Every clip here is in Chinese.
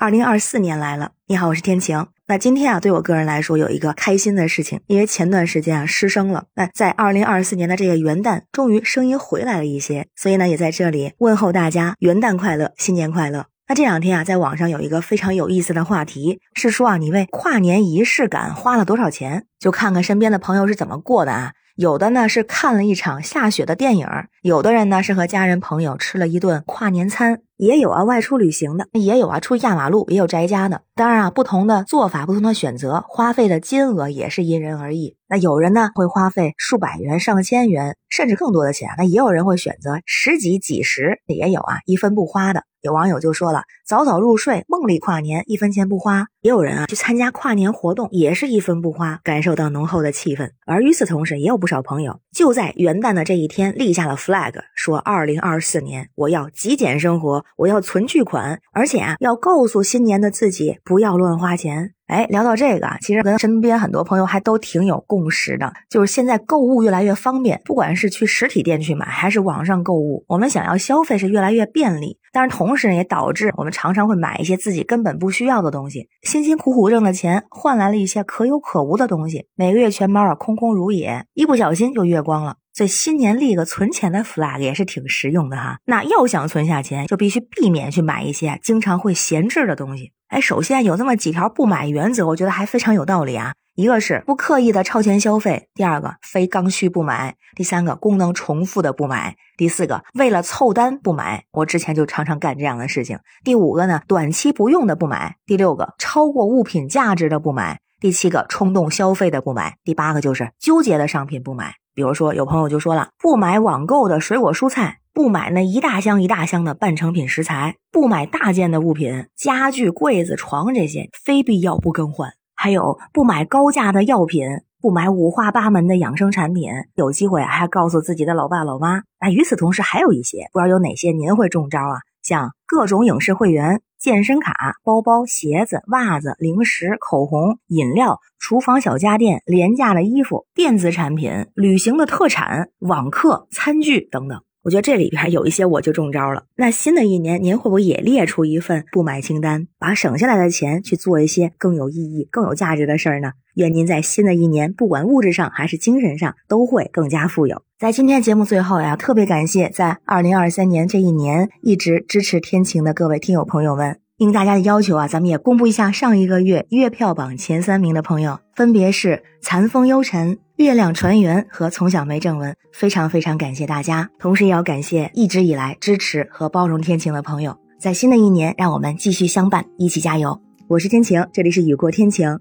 二零二四年来了，你好，我是天晴。那今天啊，对我个人来说有一个开心的事情，因为前段时间啊失声了。那在二零二四年的这个元旦，终于声音回来了一些，所以呢，也在这里问候大家元旦快乐，新年快乐。那这两天啊，在网上有一个非常有意思的话题，是说啊，你为跨年仪式感花了多少钱？就看看身边的朋友是怎么过的啊。有的呢是看了一场下雪的电影，有的人呢是和家人朋友吃了一顿跨年餐，也有啊外出旅行的，也有啊出压马路，也有宅家的。当然啊，不同的做法，不同的选择，花费的金额也是因人而异。那有人呢会花费数百元、上千元，甚至更多的钱。那也有人会选择十几、几十，也有啊一分不花的。有网友就说了：“早早入睡，梦里跨年，一分钱不花。”也有人啊去参加跨年活动，也是一分不花，感受到浓厚的气氛。而与此同时，也有不不少朋友就在元旦的这一天立下了 flag，说：“二零二四年我要极简生活，我要存巨款，而且啊要告诉新年的自己不要乱花钱。”哎，聊到这个啊，其实跟身边很多朋友还都挺有共识的，就是现在购物越来越方便，不管是去实体店去买，还是网上购物，我们想要消费是越来越便利。但是同时也导致我们常常会买一些自己根本不需要的东西，辛辛苦苦挣的钱换来了一些可有可无的东西，每个月钱包啊空空如也，一不小心就月光了。所以新年立个存钱的 flag 也是挺实用的哈。那要想存下钱，就必须避免去买一些经常会闲置的东西。哎，首先有这么几条不买原则，我觉得还非常有道理啊。一个是不刻意的超前消费，第二个非刚需不买，第三个功能重复的不买，第四个为了凑单不买。我之前就常常干这样的事情。第五个呢，短期不用的不买。第六个，超过物品价值的不买。第七个，冲动消费的不买。第八个就是纠结的商品不买。比如说，有朋友就说了，不买网购的水果蔬菜，不买那一大箱一大箱的半成品食材，不买大件的物品，家具、柜子、床这些非必要不更换，还有不买高价的药品，不买五花八门的养生产品，有机会还告诉自己的老爸老妈。那与此同时，还有一些不知道有哪些您会中招啊？像各种影视会员、健身卡、包包、鞋子、袜子、零食、口红、饮料、厨房小家电、廉价的衣服、电子产品、旅行的特产、网课、餐具等等。我觉得这里边有一些我就中招了。那新的一年，您会不会也列出一份不买清单，把省下来的钱去做一些更有意义、更有价值的事儿呢？愿您在新的一年，不管物质上还是精神上，都会更加富有。在今天节目最后呀，特别感谢在二零二三年这一年一直支持天晴的各位听友朋友们。应大家的要求啊，咱们也公布一下上一个月月票榜前三名的朋友，分别是残风幽尘、月亮船员和从小没正文。非常非常感谢大家，同时也要感谢一直以来支持和包容天晴的朋友。在新的一年，让我们继续相伴，一起加油。我是天晴，这里是雨过天晴，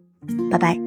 拜拜。